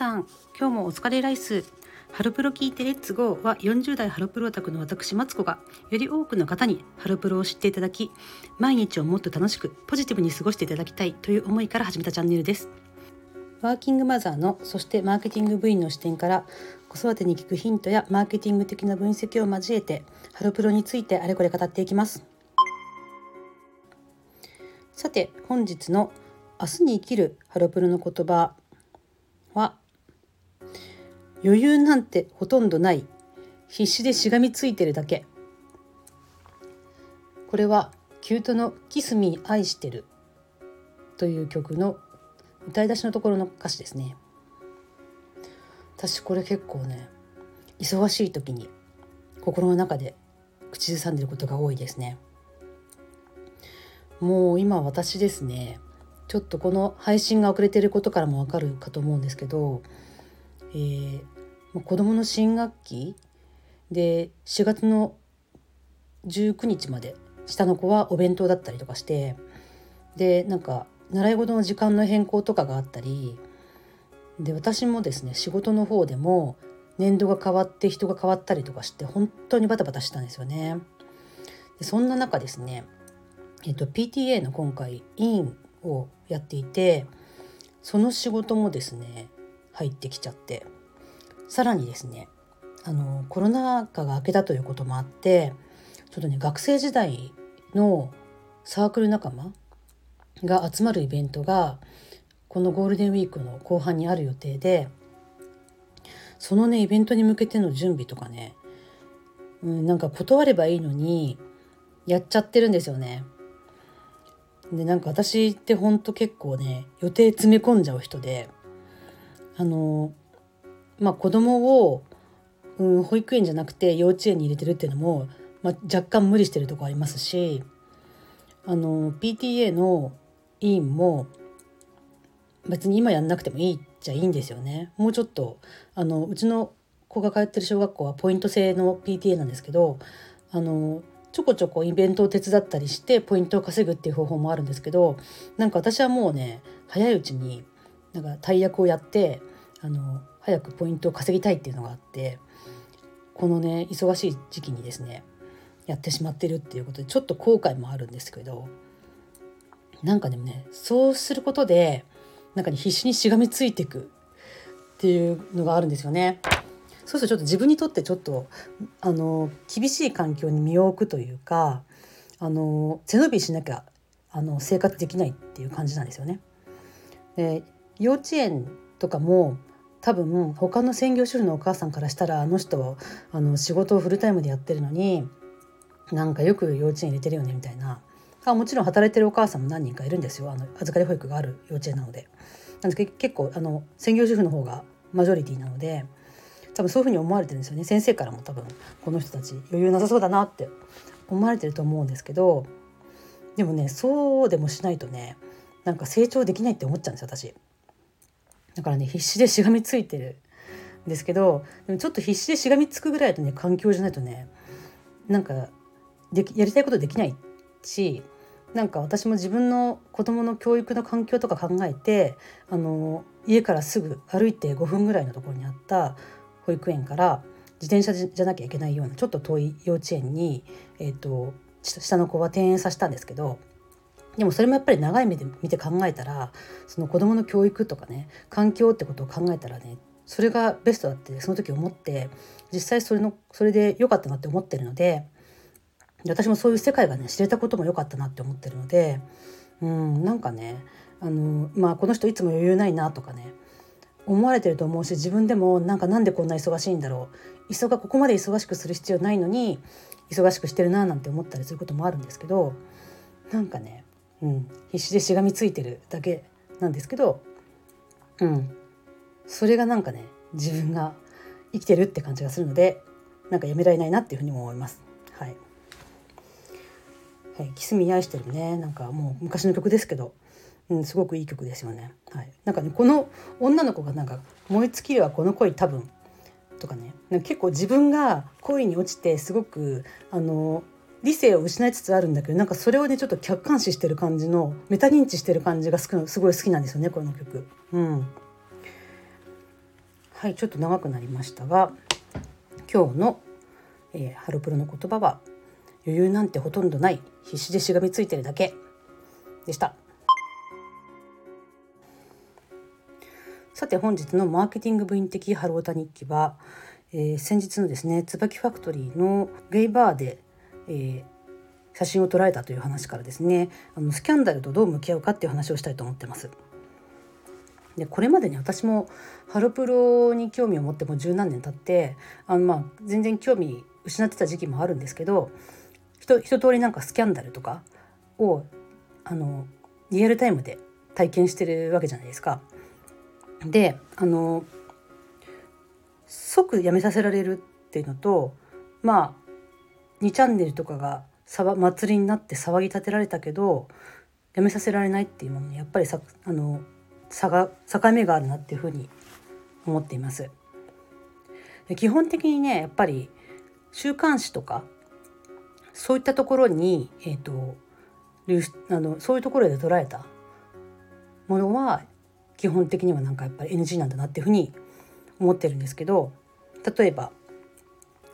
さん今日もお疲れライス。ハロプロ聞いてレッツゴーは40代ハロプロオタクの私マツコがより多くの方にハロプロを知っていただき毎日をもっと楽しくポジティブに過ごしていただきたいという思いから始めたチャンネルです。ワーキングマザーのそしてマーケティング部員の視点から子育てに聞くヒントやマーケティング的な分析を交えてハロプロについてあれこれ語っていきます。さて本日の明日に生きるハロプロの言葉は余裕なんてほとんどない。必死でしがみついてるだけ。これはキュートの「キスミー愛してる」という曲の歌い出しのところの歌詞ですね。私これ結構ね忙しい時に心の中で口ずさんでることが多いですね。もう今私ですねちょっとこの配信が遅れてることからもわかるかと思うんですけど、えー、子どもの新学期で4月の19日まで下の子はお弁当だったりとかしてでなんか習い事の時間の変更とかがあったりで私もですね仕事の方でも年度が変わって人が変わったりとかして本当にバタバタしたんですよね。でそんな中ですね、えっと、PTA の今回委員をやっていてその仕事もですね入ってきちゃってさらにですねあのコロナ禍が明けたということもあってちょっとね学生時代のサークル仲間が集まるイベントがこのゴールデンウィークの後半にある予定でそのねイベントに向けての準備とかね、うん、なんか断ればいいのにやっちゃってるんですよね。でなんか私ってほんと結構ね予定詰め込んじゃう人であのまあ子供を、うん、保育園じゃなくて幼稚園に入れてるっていうのも、まあ、若干無理してるとこありますしあの PTA の委員も別に今やんなくてもいいっちゃいいんですよね。もうちょっとあのうちの子が通ってる小学校はポイント制の PTA なんですけどあのちょこちょこイベントを手伝ったりしてポイントを稼ぐっていう方法もあるんですけどなんか私はもうね早いうちになんか大役をやってあの早くポイントを稼ぎたいっていうのがあってこのね忙しい時期にですねやってしまってるっていうことでちょっと後悔もあるんですけどなんかでもねそうすることでなんかに必死にしがみついていくっていうのがあるんですよね。そうするとちょっと自分にとってちょっとあの厳しい環境に身を置くというかあの背伸びしなきゃあの生活できないっていう感じなんですよね。で幼稚園とかも多分他の専業主婦のお母さんからしたらあの人はあの仕事をフルタイムでやってるのになんかよく幼稚園入れてるよねみたいな。あもちろん働いてるお母さんも何人かいるんですよ。あの預かり保育がある幼稚園なので。なんですけど結構あの専業主婦の方がマジョリティなので多分そういうふうに思われてるんですよね。先生からも多分この人たち余裕なさそうだなって思われてると思うんですけどでもねそうでもしないとねなんか成長できないって思っちゃうんですよ私。だからね必死でしがみついてるんですけどでもちょっと必死でしがみつくぐらいのね環境じゃないとねなんかでやりたいことできないしなんか私も自分の子供の教育の環境とか考えてあの家からすぐ歩いて5分ぐらいのところにあった保育園から自転車じゃなきゃいけないようなちょっと遠い幼稚園に、えーと、下の子は転園させたんですけどでもそれもやっぱり長い目で見て考えたらその子どもの教育とかね環境ってことを考えたらねそれがベストだってその時思って実際それのそれで良かったなって思ってるので私もそういう世界がね知れたことも良かったなって思ってるのでうんなんかねあのまあこの人いつも余裕ないなとかね思われてると思うし自分でもなんかなんでこんな忙しいんだろう忙ここまで忙しくする必要ないのに忙しくしてるななんて思ったりすることもあるんですけどなんかね、うん、必死でしがみついてるだけなんですけど、うん、それがなんかね自分が生きてるって感じがするのでなんかやめられないなっていうふうにも思います。はい、はい、キスミ愛してるね。なんかもう昔の曲ですけどうん、すごくいい曲ですよね。はい、なんかねこの女の子がなんか「燃え尽きるはこの恋多分」とかね。結構自分が恋に落ちてすごくあの理性を失いつつあるんだけどなんかそれをねちょっと客観視してる感じのメタ認知してる感じがすごい好きなんですよねこの曲。うんはいちょっと長くなりましたが今日の、えー、ハロプロの言葉は余裕なんてほとんどない必死でしがみついてるだけでしたさて本日のマーケティング部員的ハロータ日記は、えー、先日のですね椿ファクトリーのゲイバーで、えー、写真を捉えたという話からですねあのスキャンダルとどう向き合うかっていう話をしたいと思ってます。でこれまでに私もハロプロに興味を持ってもう十何年経ってあのまあ全然興味失ってた時期もあるんですけど一通りなんかスキャンダルとかをあのリアルタイムで体験してるわけじゃないですか。であの即やめさせられるっていうのとまあ2チャンネルとかが祭りになって騒ぎ立てられたけどやめさせられないっていうものにやっぱりさあの差が境目があるなっていうふうに思っています。基本的にねやっぱり週刊誌とかそういったところに、えーと、あのそういうところで捉えたものは基本的にはなんかやっぱり NG なんだなっていうふうに思ってるんですけど例えば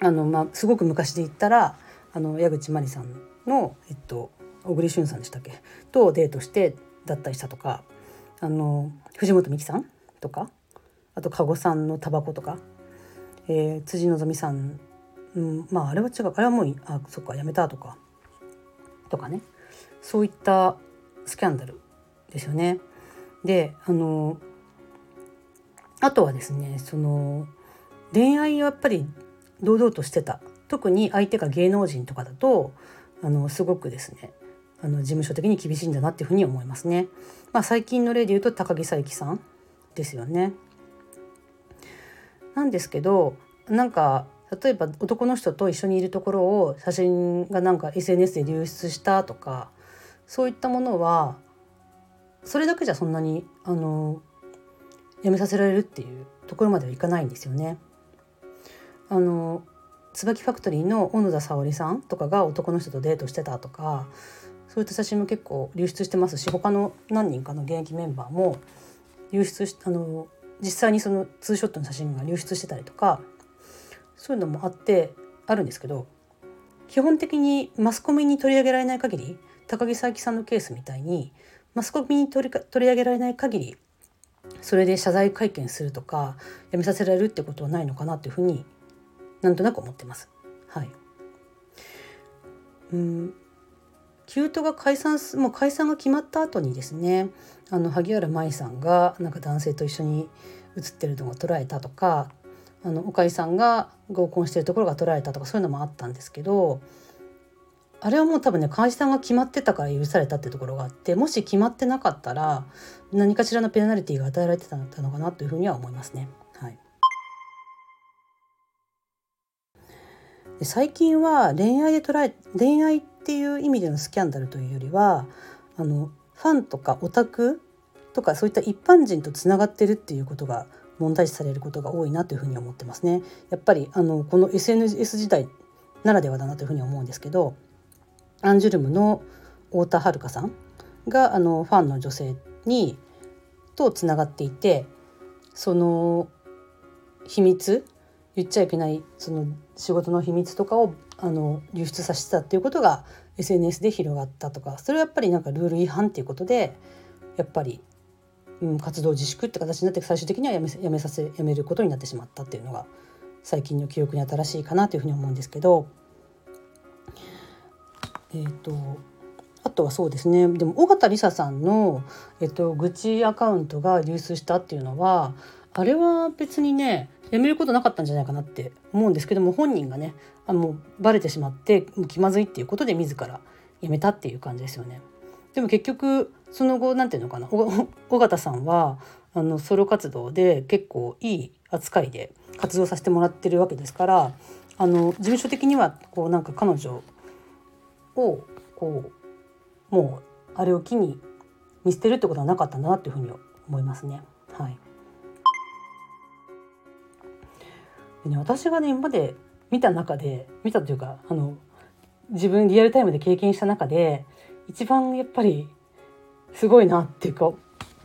あの、まあ、すごく昔で言ったらあの矢口真理さんの、えっと、小栗旬さんでしたっけ？とデートしてだったりしたとかあの藤本美貴さんとかあと加護さんのタバコとか、えー、辻希美さん、うん、まああれは違う。あれはもうあそっかやめたとかとかね。そういったスキャンダルですよね。であのあとはですねその恋愛はやっぱり堂々としてた特に相手が芸能人とかだとあのすごくですねあの事務所的に厳しいんだなっていうふうに思いますね。まあ、最近の例で言うと高木佐伯さんですよね。なんですけどなんか例えば男の人と一緒にいるところを写真がなんか SNS で流出したとかそういったものはそれだけじゃそんなにあのやめさせられるっていうところまではいかないんですよね。あの椿ファクトリーの小野田沙織さんとかが男の人とデートしてたとかそういった写真も結構流出してますし他の何人かの現役メンバーも流出しあの実際にそのツーショットの写真が流出してたりとかそういうのもあってあるんですけど基本的にマスコミに取り上げられない限り高木佐伯さんのケースみたいにマスコミに取り取り上げられない限りそれで謝罪会見するとかやめさせられるってことはないのかなっていうふうになんとなく思ってます。はい、うんキュートが解散すもう解散が決まった後にですねあの萩原舞さんがなんか男性と一緒に写ってるのが捉えたとかあの岡井さんが合コンしてるところが捉えたとかそういうのもあったんですけどあれはもう多分ね解散が決まってたから許されたってところがあってもし決まってなかったら何かしらのペナルティーが与えられてたのかなというふうには思いますね。で最近は恋愛で捉え恋愛っていう意味でのスキャンダルというよりはあのファンとかオタクとかそういった一般人とつながってるっていうことが問題視されることが多いなというふうに思ってますね。やっぱりあのこの SNS 時代ならではだなというふうに思うんですけどアンジュルムの太田遥さんがあのファンの女性にとつながっていてその秘密言っちゃいけないその仕事の秘密とかをあの流出させてたっていうことが SNS で広がったとかそれはやっぱりなんかルール違反っていうことでやっぱり、うん、活動自粛って形になって最終的にはやめやめさせやめることになってしまったっていうのが最近の記憶に新しいかなというふうに思うんですけどえ、ー、とあとはそうですね。でも尾形梨沙さんの、えっと、愚痴アカウントが流出したっていうのはあれは別にねやめることなかったんじゃないかなって思うんですけども本人がねあもうバレてしまって気まずいっていうことで自ら辞めたっていう感じですよね。でも結局その後何て言うのかな尾形さんはあのソロ活動で結構いい扱いで活動させてもらってるわけですからあの事務所的にはこうなんか彼女をこうもうあれを機に見捨てるってことはなかったんだなっていうふうに思いますね。でね私がね今まで見た中で見たというかあの自分リアルタイムで経験した中で一番やっぱりすごいなっていうか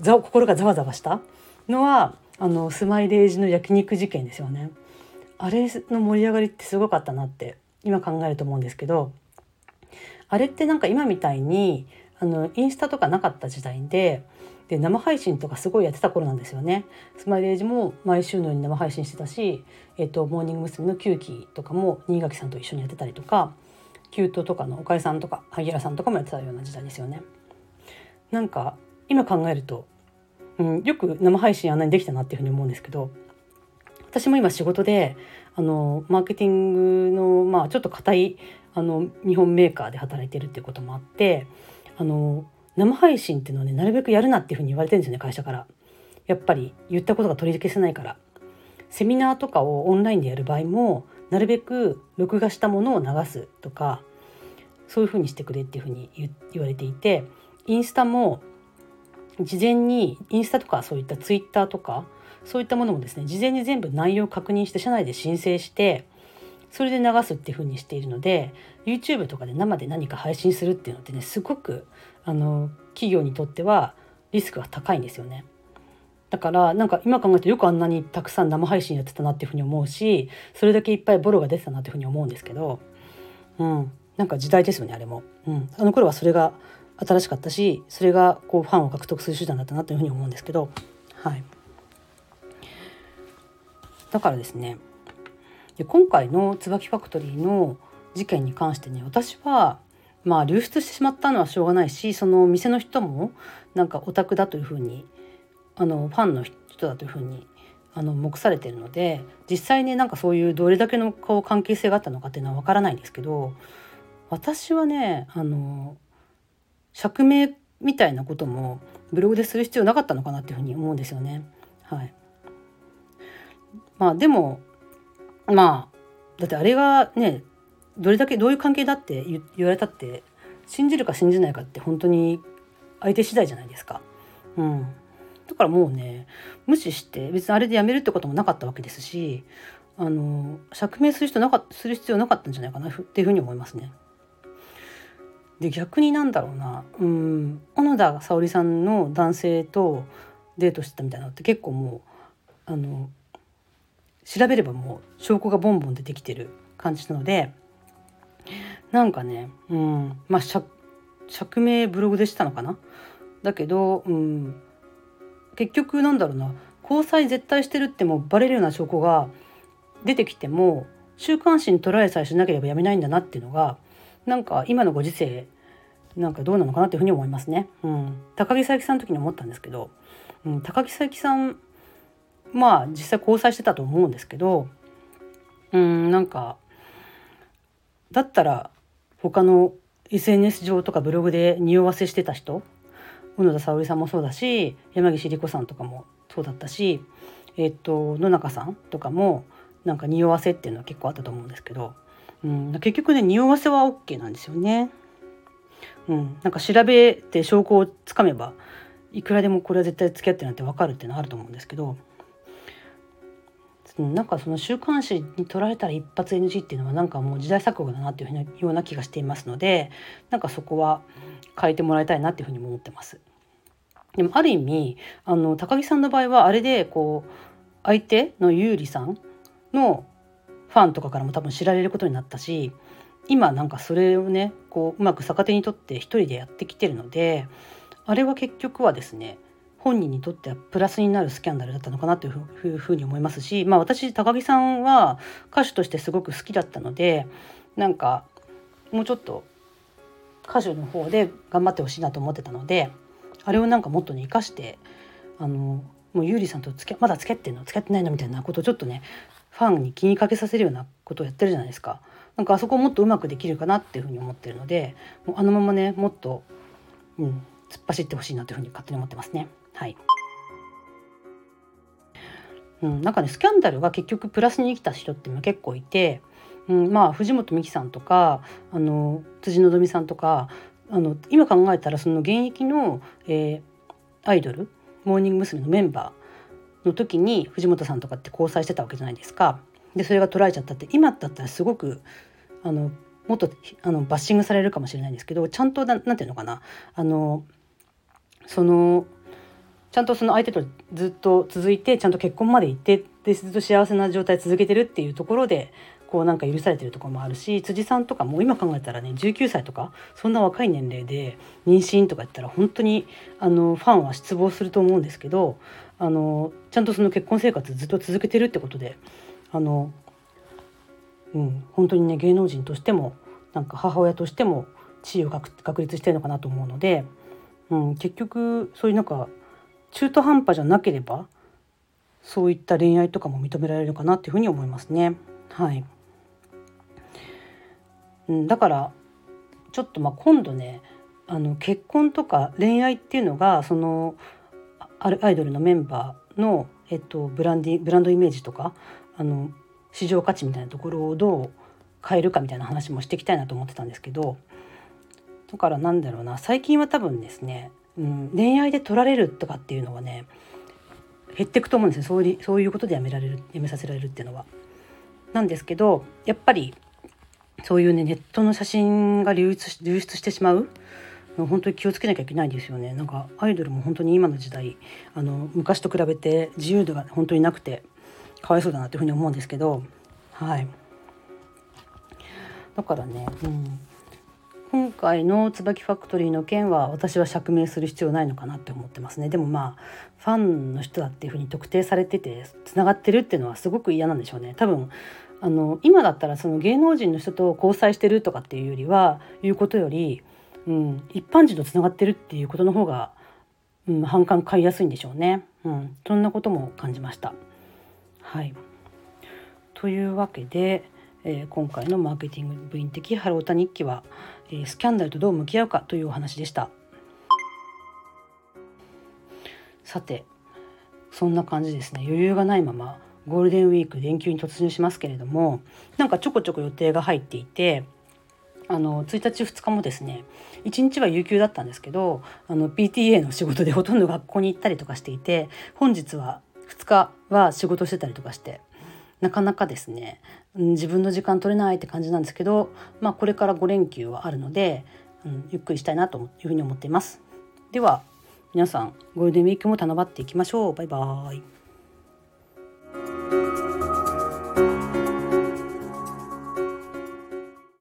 ざ心がざわざわしたのはあのスマイレージの焼肉事件ですよね。あれの盛り上がりってすごかったなって今考えると思うんですけどあれってなんか今みたいにあのインスタとかなかった時代でで生配信とかすごいやってた頃なんですよね。スマイレージも毎週のように生配信してたし、えっと、モーニング娘。の9期とかも新垣さんと一緒にやってたりとかキュートとかの岡井さんとか萩原さんとかもやってたような時代ですよね。なんか今考えると、うん、よく生配信あんなにできたなっていうふうに思うんですけど私も今仕事であのマーケティングの、まあ、ちょっと硬いあの日本メーカーで働いてるっていうこともあってあの生配信っていうのはねなるべくやるなっていうふうに言われてるんですよね会社から。やっぱり言ったことが取り消せないからセミナーとかをオンラインでやる場合もなるべく録画したものを流すとかそういうふうにしてくれっていうふうに言われていてインスタも事前にインスタとかそういったツイッターとかそういったものもですね事前に全部内容を確認して社内で申請してそれで流すっていうふうにしているので YouTube とかで生で何か配信するっていうのってねすごくあの企業にとってはリスクが高いんですよね。だからなんか今考えるとよくあんなにたくさん生配信やってたなっていうふうに思うしそれだけいっぱいボロが出てたなっていうふうに思うんですけど、うん、なんか時代ですよねあれも、うん、あの頃はそれが新しかったしそれがこうファンを獲得する手段だったなというふうに思うんですけど、はい、だからですねで今回の椿ファクトリーの事件に関してね私はまあ流出してしまったのはしょうがないしその店の人もなんかオタクだというふうにあのファンの人だというふうにあの目されてるので実際ねなんかそういうどれだけの顔関係性があったのかっていうのは分からないんですけど私はねあの釈明みたいなこともブログでする必要なかったのかなっていうふうに思うんですよね。はい、まあでもまあだってあれがねどれだけどういう関係だって言われたって信じるか信じないかって本当に相手次第じゃないですか。うん、だからもうね無視して別にあれでやめるってこともなかったわけですしあの釈明する人なかする必要なかったんじゃないかなっていうふうに思いますね。で逆になんだろうなうん小野田沙織さんの男性とデートしてたみたいなのって結構もうあの調べればもう証拠がボンボン出てきてる感じなのでなんかね、うん、まあ釈明ブログでしたのかな？だけど、うん、結局なんだろうな。交際絶対してるってもうバレるような証拠が出てきても週刊誌に捉えさえしなければやめないんだなっていうのがなんか今のご時世なんかどうなのかなっていうふうに思いますね。うん、高木佐伯さんの時に思ったんですけど、うん、高木佐伯さんまあ実際交際してたと思うんですけどうんなんかだったら他の SNS 上とかブログで匂わせしてた人小野田沙織さんもそうだし山岸莉子さんとかもそうだったし、えっと野中さんとかもなんか匂わせっていうのは結構あったと思うんですけど、うん、結局ね匂わせは OK なんですよね。うん、なんか調べて証拠をつかめばいくらでもこれは絶対付き合ってなんて分かるっていうのはあると思うんですけどなんかその週刊誌に取られたら一発 NG っていうのはなんかもう時代錯誤だなっていうふうなような気がしていますのでなんかそこは変えてもらいたいなっていうふうにも思ってます。でもある意味あの高木さんの場合はあれでこう相手の優里さんのファンとかからも多分知られることになったし今なんかそれをねこううまく逆手にとって一人でやってきてるのであれは結局はですね本人にとってはプラスになるスキャンダルだったのかなというふうに思いますし、まあ、私高木さんは歌手としてすごく好きだったのでなんかもうちょっと歌手の方で頑張ってほしいなと思ってたのであれをなんかもっとね生かしてあのもう優里さんと付きまだ付き合ってんの？付き合ってないの？みたいなことをちょっとねファンに気にかけさせるようなことをやってるじゃないですか。なんかあそこもっとうまくできるかなっていうふうに思ってるのでもうあのままねもっと、うん、突っ走ってほしいなというふうに勝手に思ってますね。はい。うん、なんかねスキャンダルが結局プラスに生きた人っていうのは結構いて、うん、まあ藤本美貴さんとかあの辻希美さんとかあの今考えたらその現役の、えー、アイドルモーニング娘。のメンバーの時に藤本さんとかって交際してたわけじゃないですか。でそれが捉えちゃったって今だったらすごくあのもっとあのバッシングされるかもしれないんですけどちゃんと何て言うのかなあのそのちゃんとその相手とずっと続いてちゃんと結婚まで行ってでずっと幸せな状態続けてるっていうところでこうなんか許されてるとこもあるし辻さんとかも今考えたらね19歳とかそんな若い年齢で妊娠とか言ったら本当にあのファンは失望すると思うんですけどあのちゃんとその結婚生活ずっと続けてるってことであの、うん、本当にね芸能人としてもなんか母親としても地位を確立してるのかなと思うので、うん、結局そういうなんか中途半端じゃなければそういった恋愛とかも認められるのかなっていうふうに思いますね。はい、うん、だからちょっとまあ今度ねあの結婚とか恋愛っていうのがそのアイドルのメンバーの、えっと、ブランディブランドイメージとかあの市場価値みたいなところをどう変えるかみたいな話もしていきたいなと思ってたんですけどだからなんだろうな最近は多分ですね、うん、恋愛で取られるとかっていうのはね減っていくと思うんですよ。そういうそういうことでやめられるやめさせられるっていうのは。なんですけどやっぱりそういうねネットの写真が流出流出してしまう本当に気をつけなきゃいけないですよね。なんかアイドルも本当に今の時代あの昔と比べて自由度が本当になくてかわいそうだなっていうふうに思うんですけどはい。だからね、うん、今回の椿ファクトリーの件は私は釈明する必要ないのかなって思ってますね。でもまあファンの人だっていうふうに特定されててつながってるっていうのはすごく嫌なんでしょうね。多分あの今だったらその芸能人の人と交際してるとかっていうよりはいうことより、うん、一般人とつながってるっていうことの方が、うん、反感買いやすいんでしょうね、うん、そんなことも感じました。はい。というわけでえー、今回のマーケティング部員的ハロータ日記は、スキャンダルとどう向き合うかというお話でした。さてそんな感じですね。余裕がないままゴールデンウィーク連休に突入しますけれどもなんかちょこちょこ予定が入っていてあの1日2日もですね1日は有給だったんですけどあの PTA の仕事でほとんど学校に行ったりとかしていて本日は2日は仕事してたりとかしてなかなかですね、自分の時間取れないって感じなんですけど、まあ、これから5連休はあるので、うん、ゆっくりしたいなというふうに思っています。では皆さんゴールデンウィークも頼まっていきましょう。バイバーイ。